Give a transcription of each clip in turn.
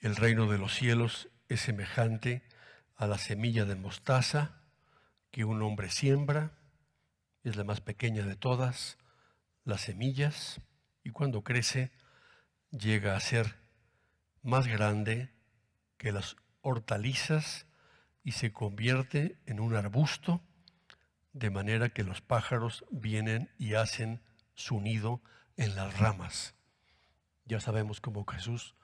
El reino de los cielos es semejante a la semilla de mostaza que un hombre siembra, es la más pequeña de todas las semillas, y cuando crece llega a ser más grande que las hortalizas y se convierte en un arbusto, de manera que los pájaros vienen y hacen su nido en las ramas. Ya sabemos cómo Jesús,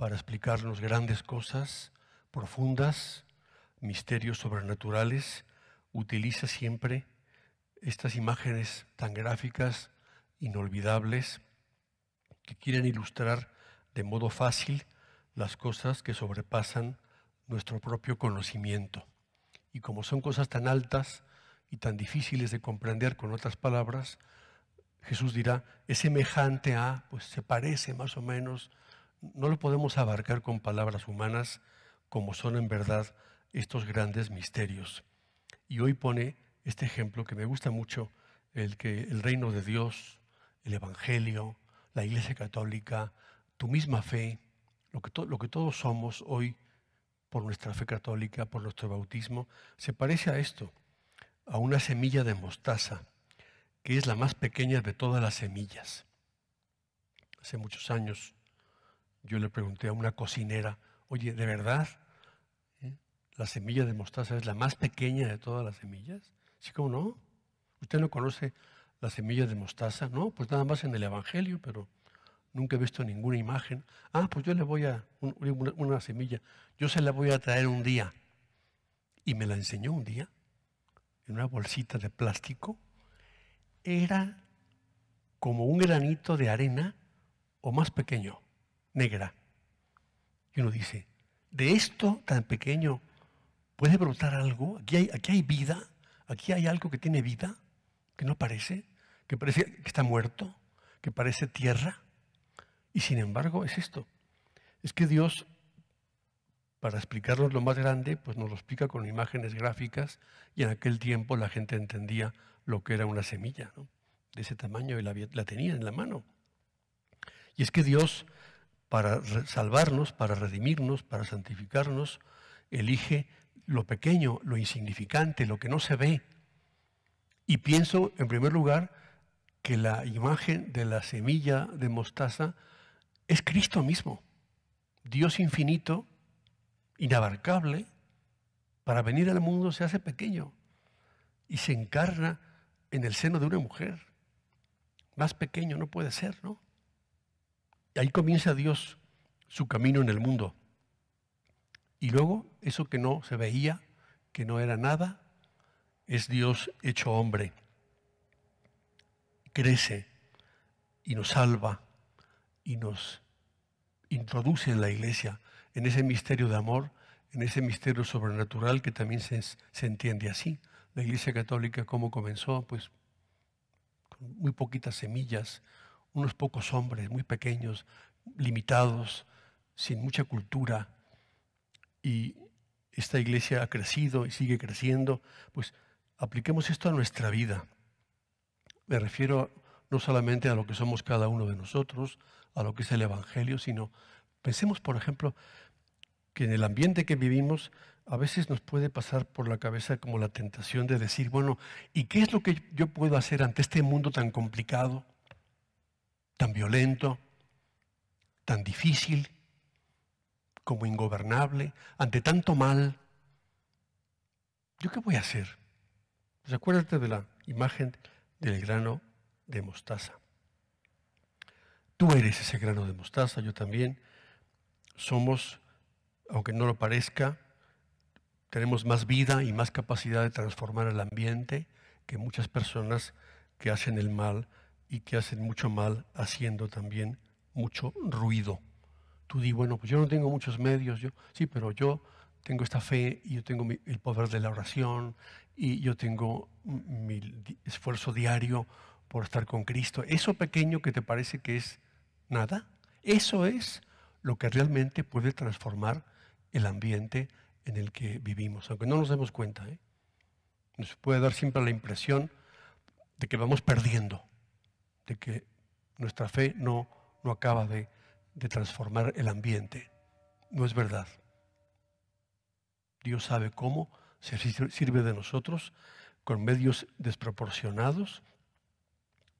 para explicarnos grandes cosas profundas, misterios sobrenaturales, utiliza siempre estas imágenes tan gráficas, inolvidables, que quieren ilustrar de modo fácil las cosas que sobrepasan nuestro propio conocimiento. Y como son cosas tan altas y tan difíciles de comprender con otras palabras, Jesús dirá, es semejante a, pues se parece más o menos, no lo podemos abarcar con palabras humanas como son en verdad estos grandes misterios. Y hoy pone este ejemplo que me gusta mucho, el que el reino de Dios, el Evangelio, la Iglesia Católica, tu misma fe, lo que, lo que todos somos hoy por nuestra fe católica, por nuestro bautismo, se parece a esto, a una semilla de mostaza, que es la más pequeña de todas las semillas. Hace muchos años yo le pregunté a una cocinera, oye, ¿de verdad ¿Eh? la semilla de mostaza es la más pequeña de todas las semillas? Sí, ¿cómo no? ¿Usted no conoce la semilla de mostaza? No, pues nada más en el Evangelio, pero nunca he visto ninguna imagen. Ah, pues yo le voy a, una, semilla, yo se la voy a traer un día. Y me la enseñó un día, en una bolsita de plástico. Era como un granito de arena o más pequeño, negra. Y uno dice, de esto tan pequeño puede brotar algo, aquí hay, aquí hay vida, aquí hay algo que tiene vida, que no parece, que parece que está muerto, que parece tierra. Y sin embargo es esto. Es que Dios, para explicarnos lo más grande, pues nos lo explica con imágenes gráficas y en aquel tiempo la gente entendía lo que era una semilla, de ese tamaño y la, la tenía en la mano. Y es que Dios, para salvarnos, para redimirnos, para santificarnos, elige lo pequeño, lo insignificante, lo que no se ve. Y pienso, en primer lugar, que la imagen de la semilla de mostaza es Cristo mismo, Dios infinito, inabarcable, para venir al mundo se hace pequeño y se encarna en el seno de una mujer. Más pequeño no puede ser, ¿no? Ahí comienza Dios su camino en el mundo. Y luego eso que no se veía, que no era nada, es Dios hecho hombre. Crece y nos salva y nos introduce en la iglesia, en ese misterio de amor, en ese misterio sobrenatural que también se, entiende así. La iglesia católica, ¿cómo comenzó? Pues con muy poquitas semillas, unos pocos hombres muy pequeños, limitados, sin mucha cultura. Y esta iglesia ha crecido y sigue creciendo. Pues apliquemos esto a nuestra vida. Me refiero no solamente a lo que somos cada uno de nosotros, a lo que es el Evangelio, sino pensemos, por ejemplo, que en el ambiente que vivimos a veces nos puede pasar por la cabeza como la tentación de decir, bueno, ¿y qué es lo que yo puedo hacer ante este mundo tan complicado, tan violento, tan difícil, como ingobernable, ante tanto mal? ¿Yo qué voy a hacer? Pues acuérdate de la imagen del grano de mostaza. Tú eres ese grano de mostaza, yo también. Somos, aunque no lo parezca, tenemos más vida y más capacidad de transformar el ambiente que muchas personas que hacen el mal y que hacen mucho mal haciendo también mucho ruido. Tú di, bueno, pues yo no tengo muchos medios, yo sí, pero yo tengo esta fe y yo tengo el poder de la oración y yo tengo mi esfuerzo diario por estar con Cristo. Eso pequeño que te parece que es nada, eso es lo que realmente puede transformar el ambiente en el que vivimos, aunque no nos demos cuenta. ¿eh? Nos puede dar siempre la impresión de que vamos perdiendo, de que nuestra fe no, no acaba de, de transformar el ambiente. no es verdad. Dios sabe cómo se sirve de nosotros con medios desproporcionados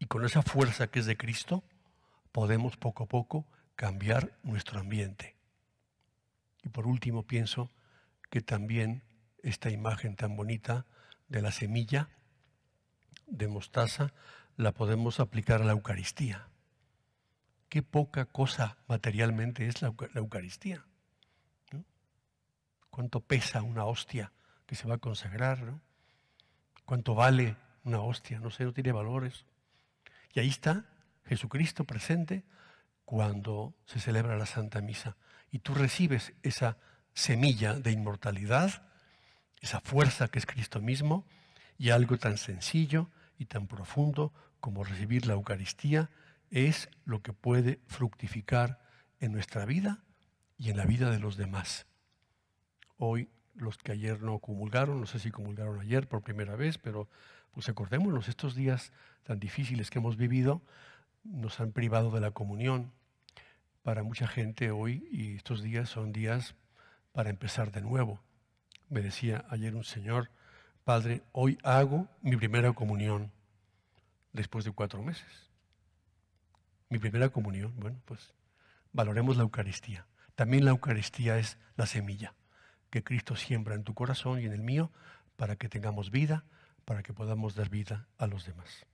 y con esa fuerza que es de Cristo podemos poco a poco cambiar nuestro ambiente. Y por último pienso que también esta imagen tan bonita de la semilla de mostaza la podemos aplicar a la Eucaristía. Qué poca cosa materialmente es la, Eucaristía. ¿Cuánto pesa una hostia que se va a consagrar? ¿Cuánto vale una hostia? No sé, no tiene valores. Y ahí está Jesucristo presente cuando se celebra la Santa Misa. Y tú recibes esa semilla de inmortalidad, esa fuerza que es Cristo mismo, y algo tan sencillo y tan profundo como recibir la Eucaristía es lo que puede fructificar en nuestra vida y en la vida de los demás. Hoy los que ayer no comulgaron, no sé si comulgaron ayer por primera vez, pero pues acordémonos, estos días tan difíciles que hemos vivido nos han privado de la comunión. Para mucha gente hoy y estos días son días para empezar de nuevo. Me decía ayer un señor, Padre, hoy hago mi primera comunión después de cuatro meses. Mi primera comunión, bueno, pues valoremos la Eucaristía. También la Eucaristía es la semilla que Cristo siembra en tu corazón y en el mío para que tengamos vida, para que podamos dar vida a los demás.